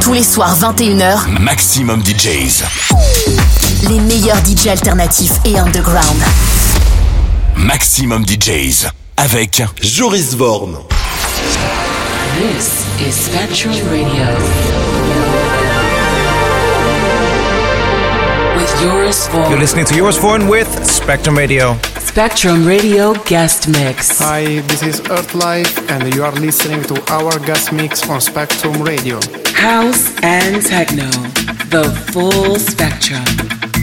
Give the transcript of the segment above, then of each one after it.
Tous les soirs 21h, Maximum DJs. les meilleurs DJ alternatifs et underground. Maximum DJs. Avec Joris Vorn. This is Spectrum Radio. With Joris Vorn. You're listening to Yours Foreign with Spectrum Radio. Spectrum Radio guest mix. Hi, this is Earthlife, and you are listening to our guest mix on Spectrum Radio. House and techno. The full spectrum.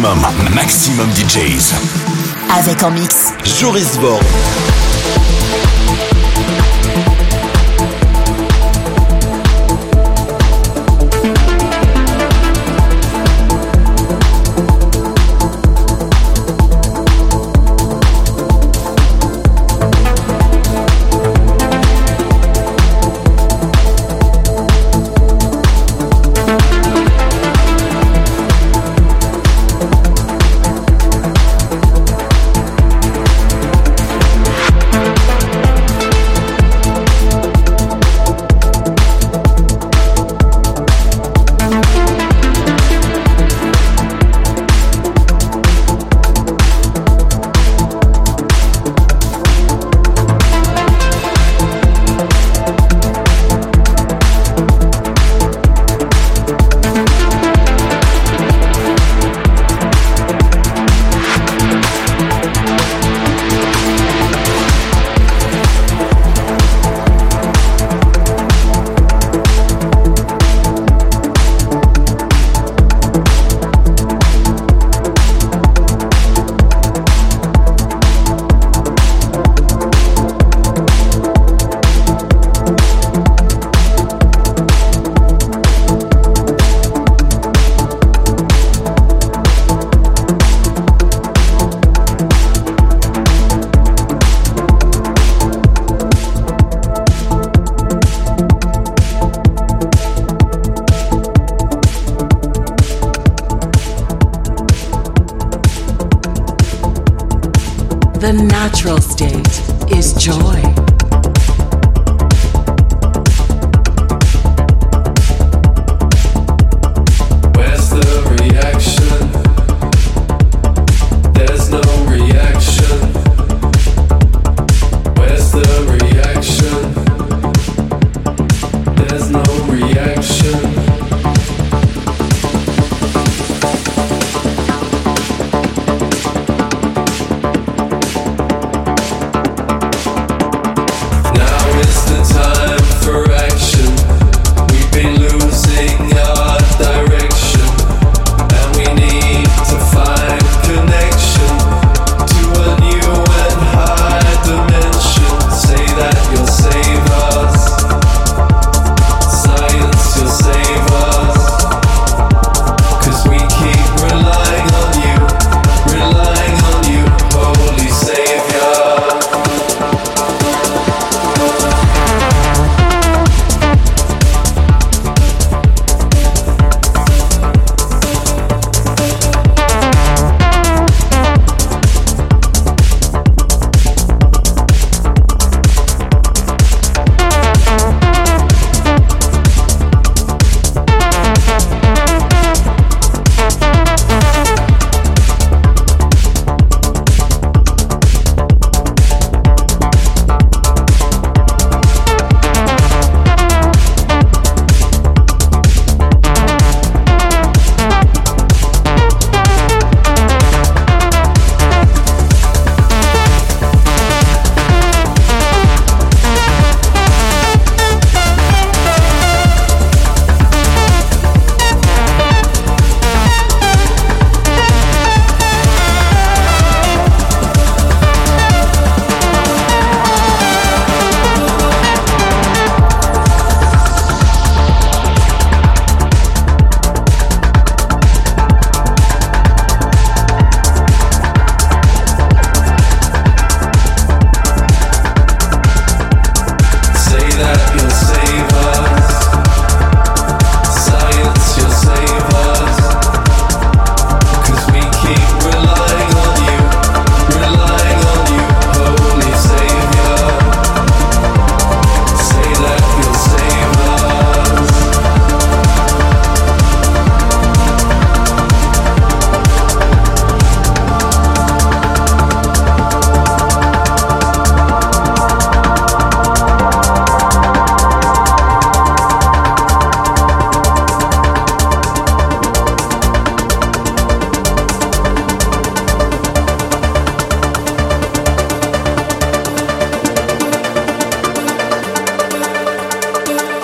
Maximum, maximum DJs. Avec en mix. Joris.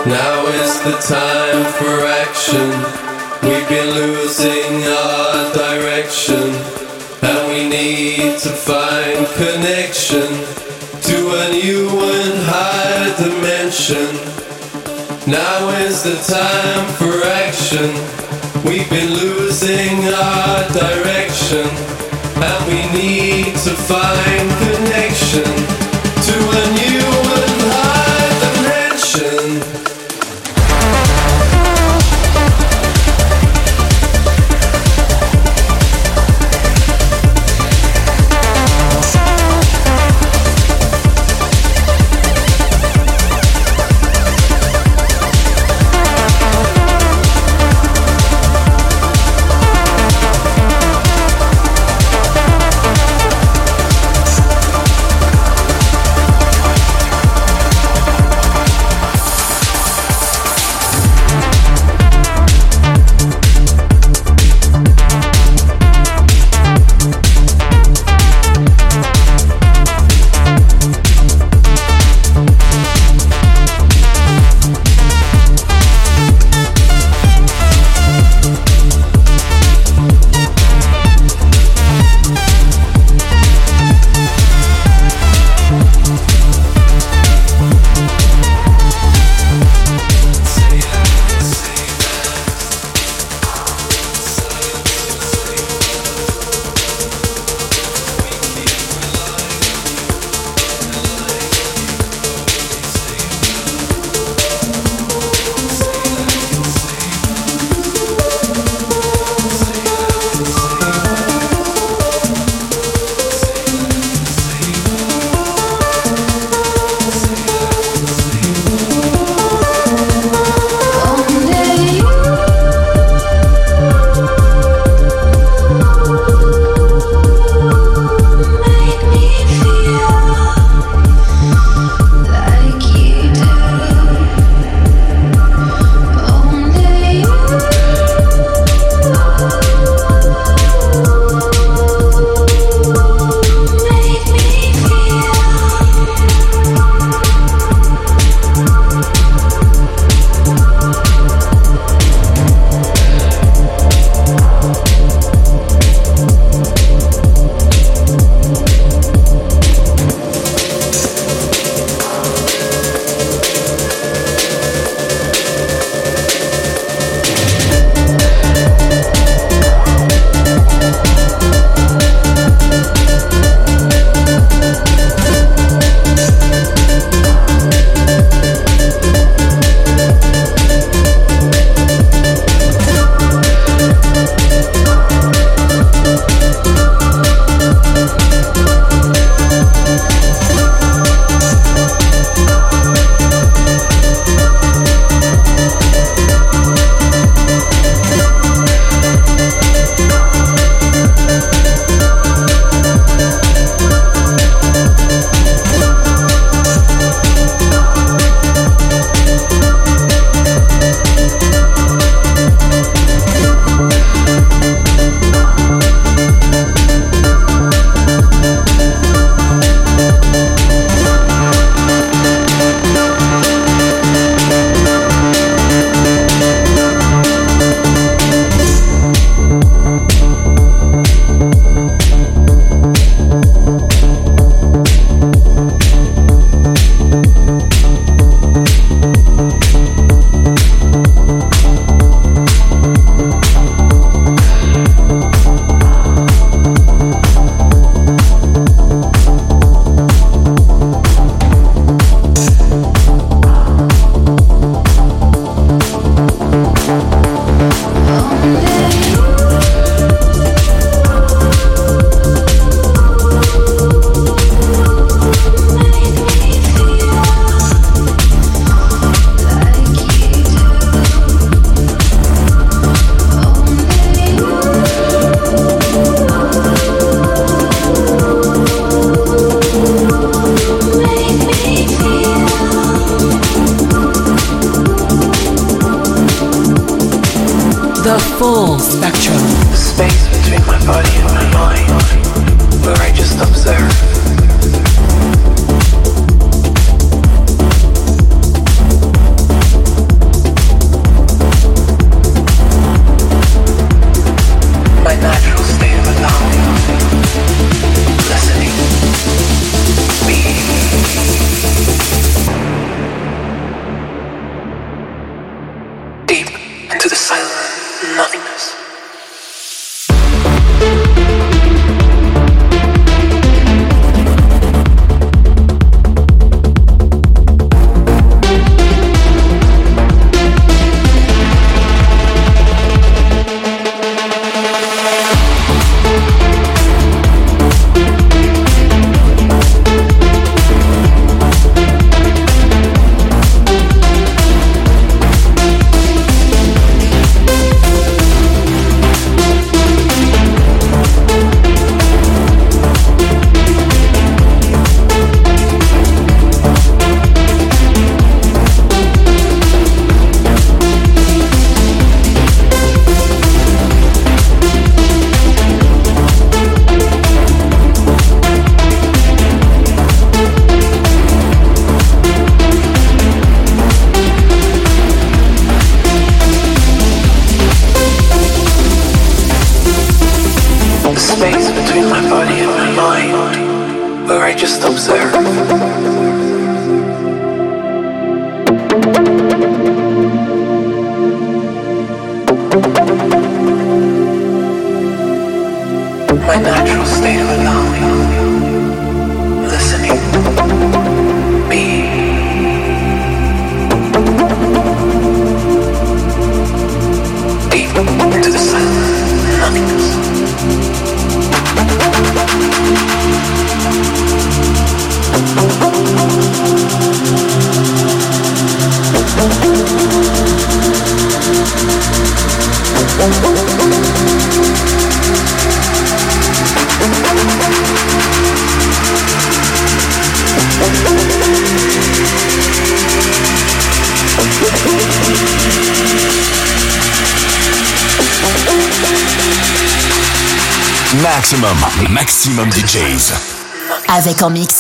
Now is the time for action. We've been losing our direction, and we need to find connection to a new and higher dimension. Now is the time for action. We've been losing our direction, and we need to find connection to a new and higher dimension. Mix.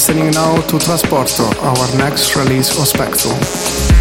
Listening now to Trasporto, our next release of Spectrum.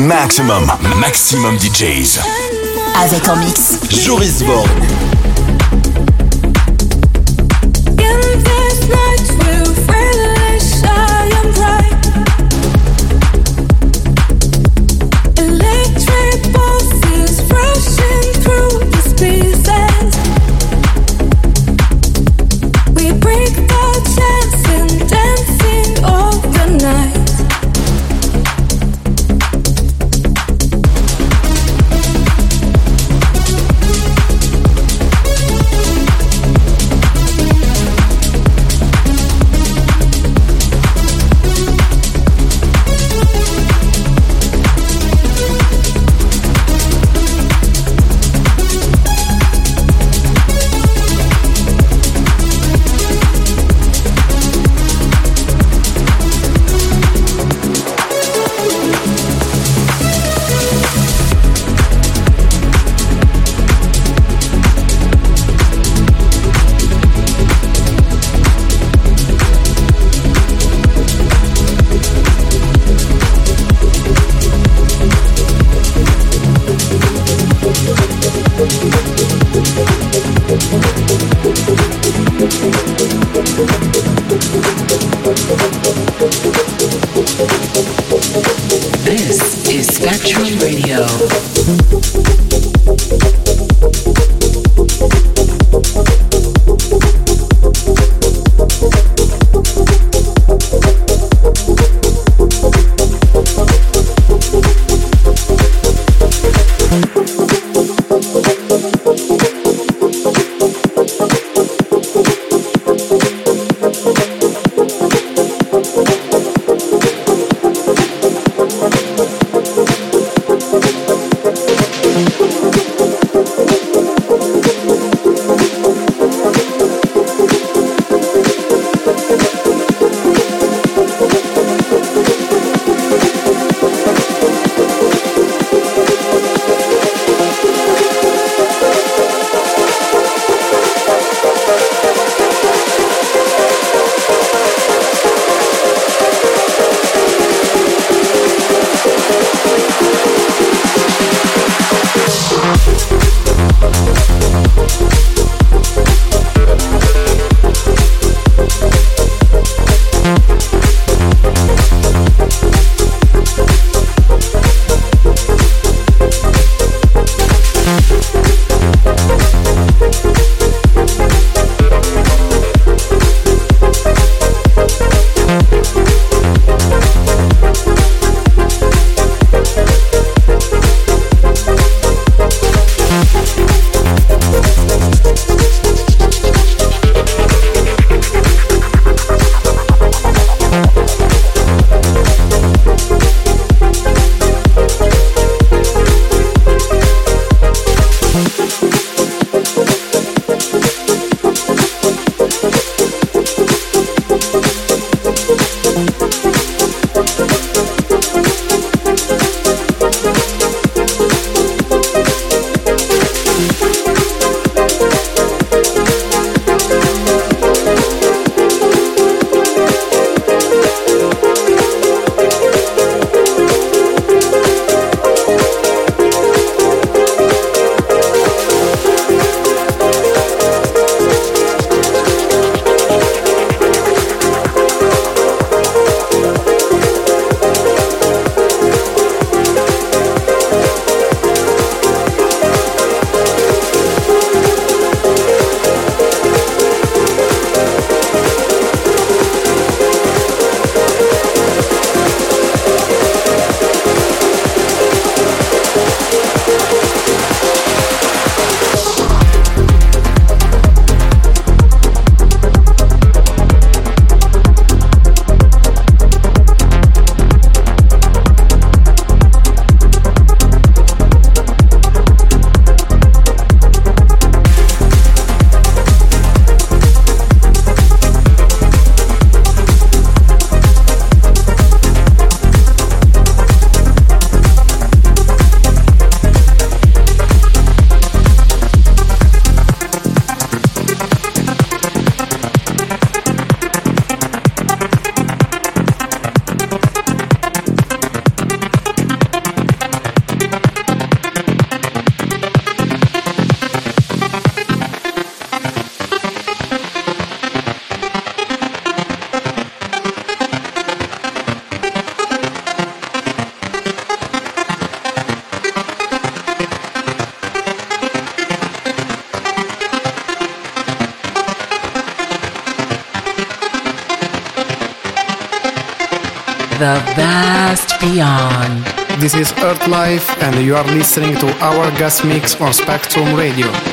Maximum, maximum DJs. Avec en mix. Joris Vorn. Life, and you are listening to our guest mix on Spectrum Radio.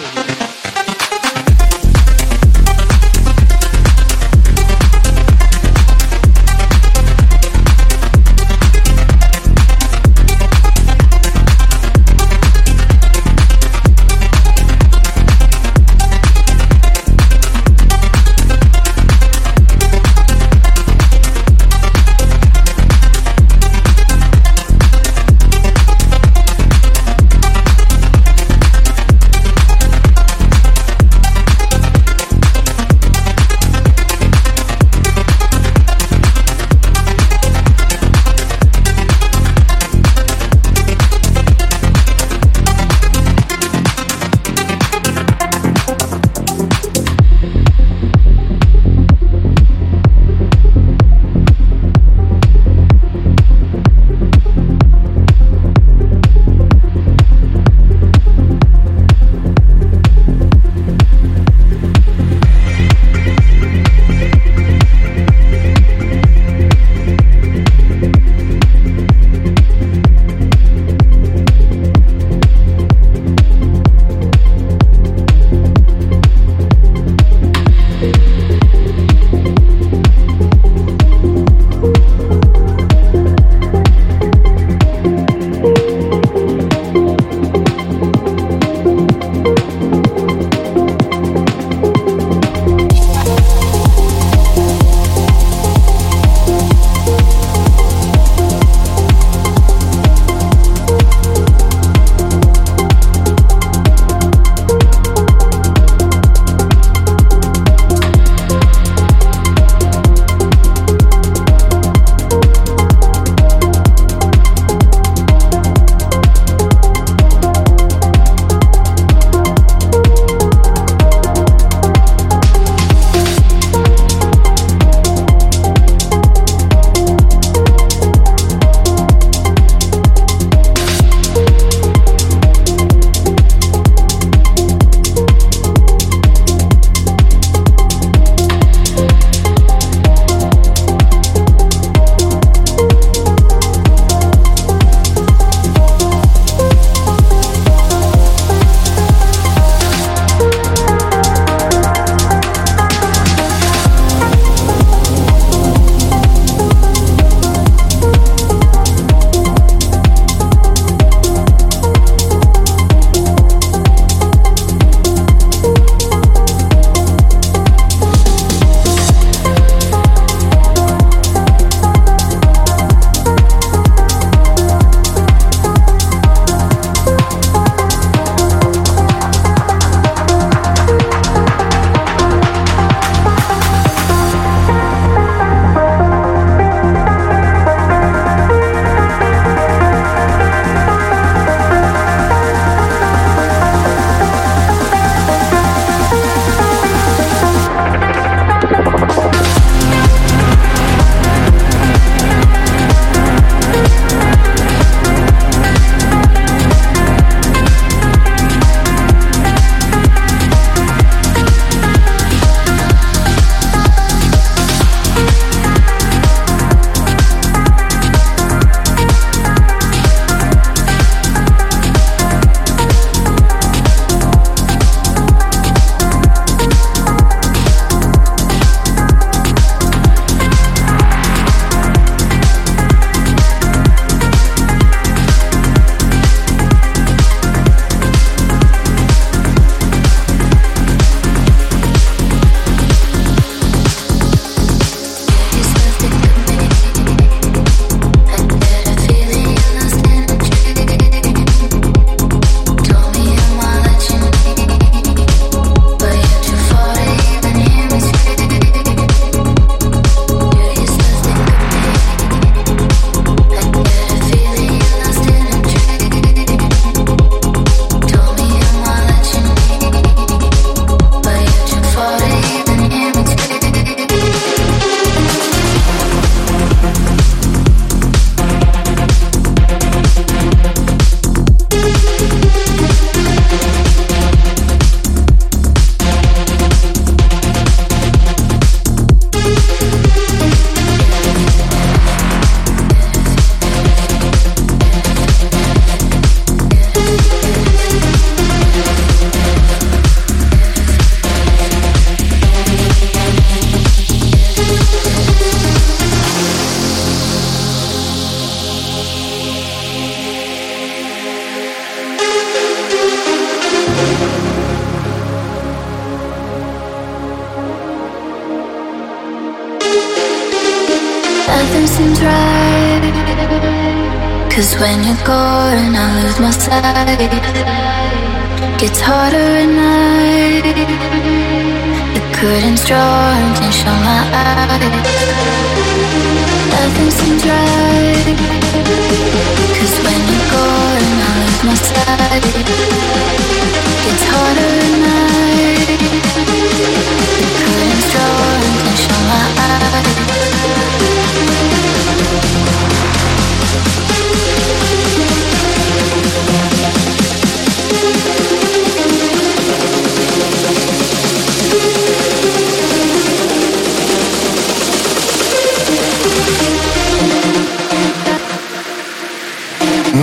It's harder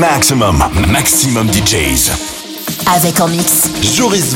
Maximum, maximum DJs. Avec en mix. Joris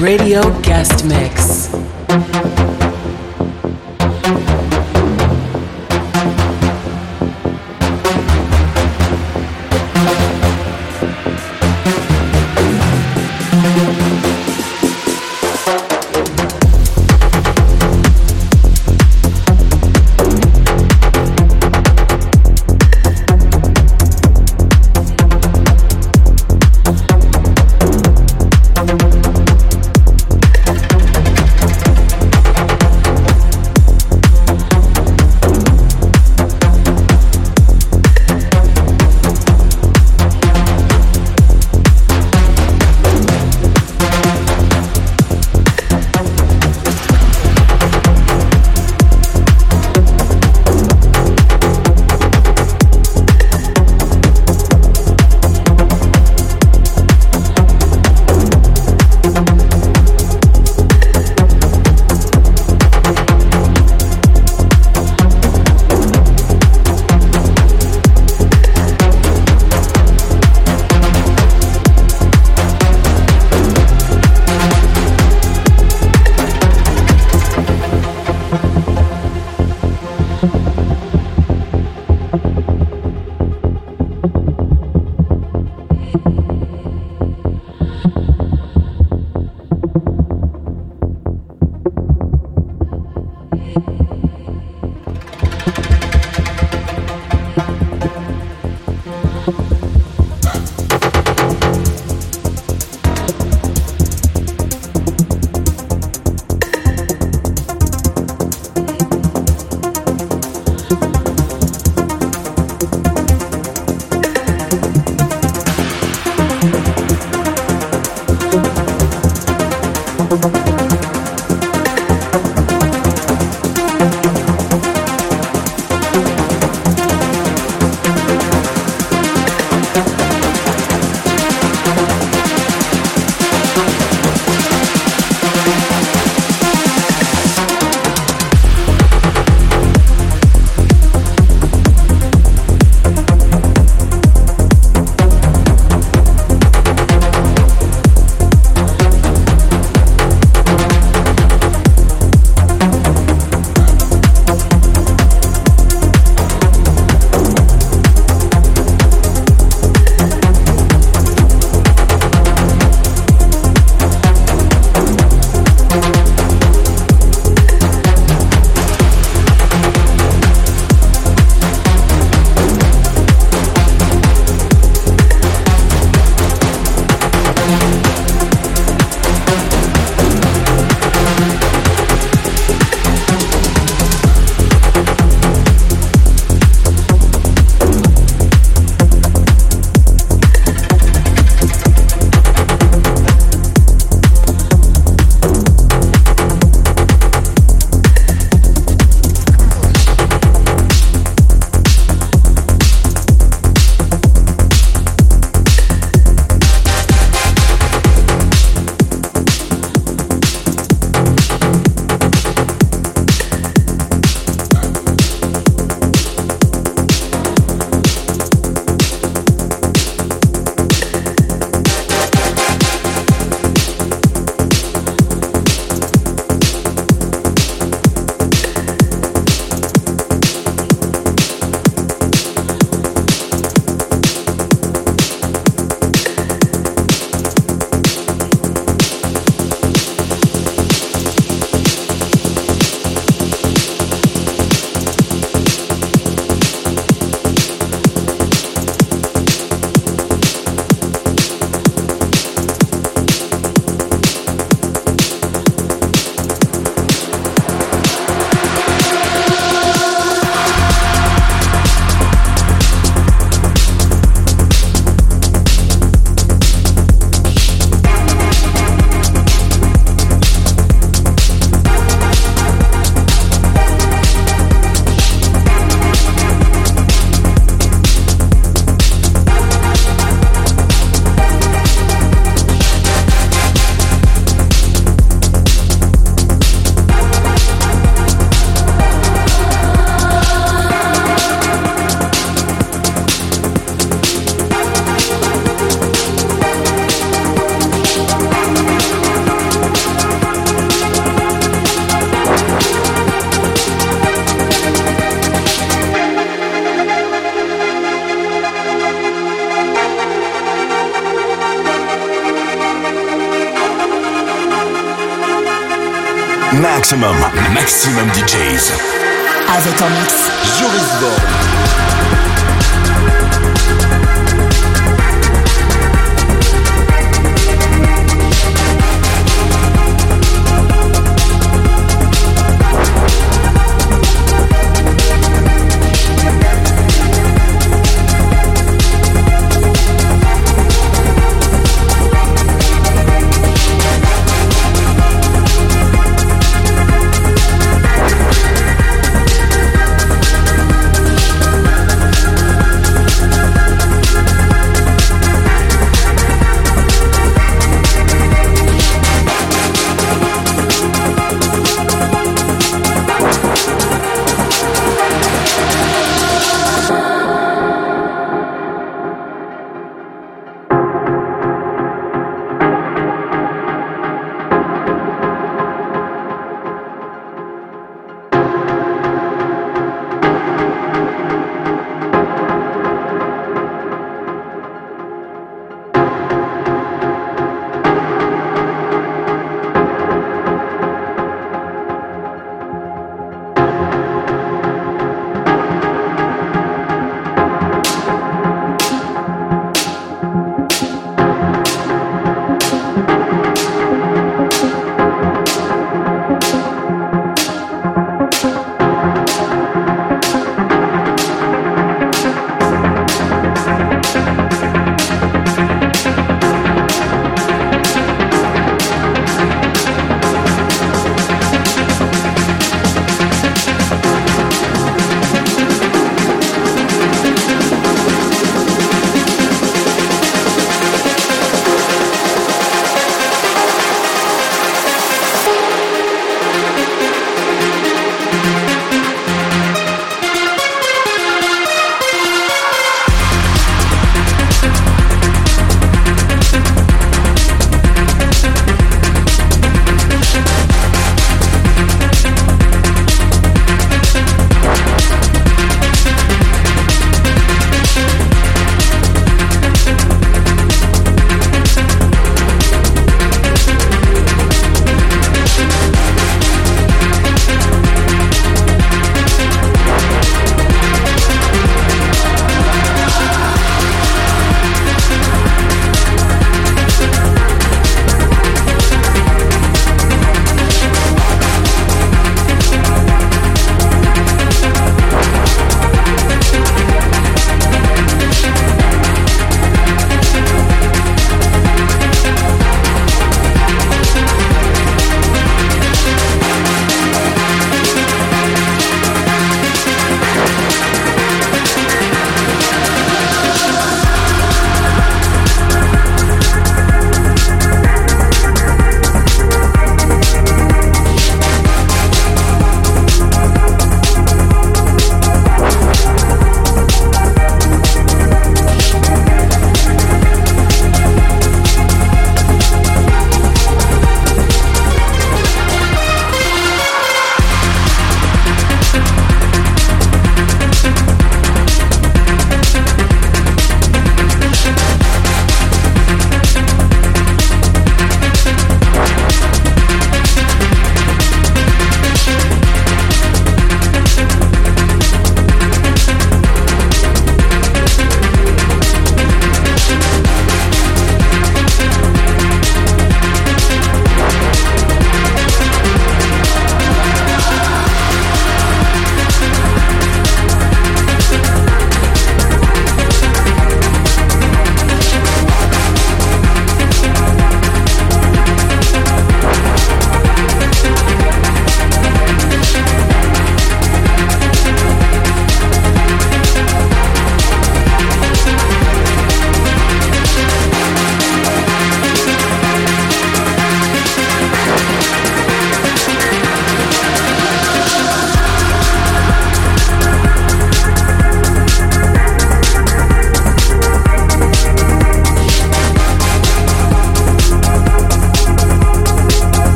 Radio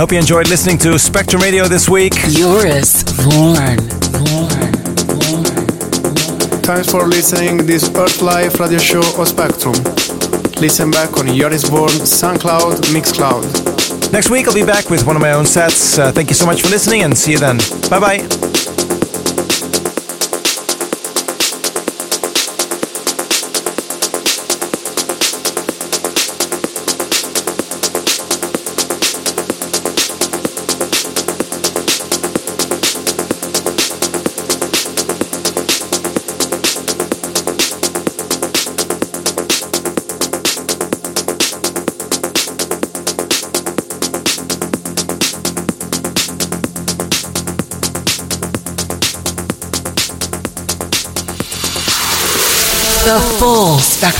hope you enjoyed listening to Spectrum Radio this week. Joris Voorn. Thanks for listening this Earth Life radio show on Spectrum. Listen back on Joris Voorn, SoundCloud, Mixcloud. Next week I'll be back with one of my own sets. Uh, thank you so much for listening and see you then. Bye bye.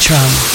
The full spectrum.